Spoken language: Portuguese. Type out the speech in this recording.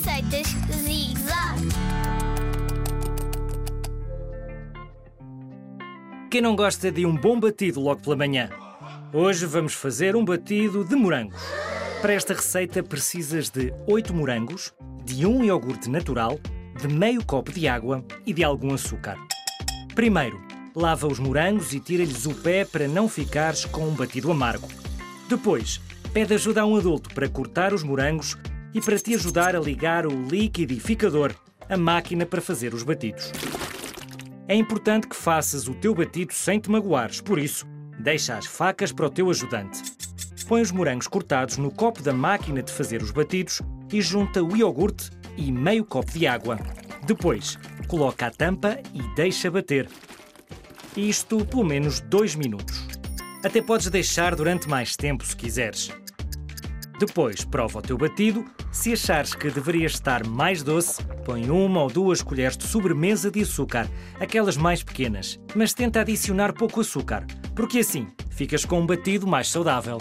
Receitas Zig Zag. Quem não gosta de um bom batido logo pela manhã? Hoje vamos fazer um batido de morangos. Para esta receita precisas de 8 morangos, de um iogurte natural, de meio copo de água e de algum açúcar. Primeiro, lava os morangos e tira-lhes o pé para não ficares com um batido amargo. Depois, pede ajuda a um adulto para cortar os morangos e para te ajudar a ligar o liquidificador, a máquina para fazer os batidos. É importante que faças o teu batido sem te magoares, por isso, deixa as facas para o teu ajudante. Põe os morangos cortados no copo da máquina de fazer os batidos e junta o iogurte e meio copo de água. Depois, coloca a tampa e deixa bater. Isto pelo menos 2 minutos. Até podes deixar durante mais tempo se quiseres. Depois, prova o teu batido. Se achares que deveria estar mais doce, põe uma ou duas colheres de sobremesa de açúcar, aquelas mais pequenas, mas tenta adicionar pouco açúcar, porque assim ficas com um batido mais saudável.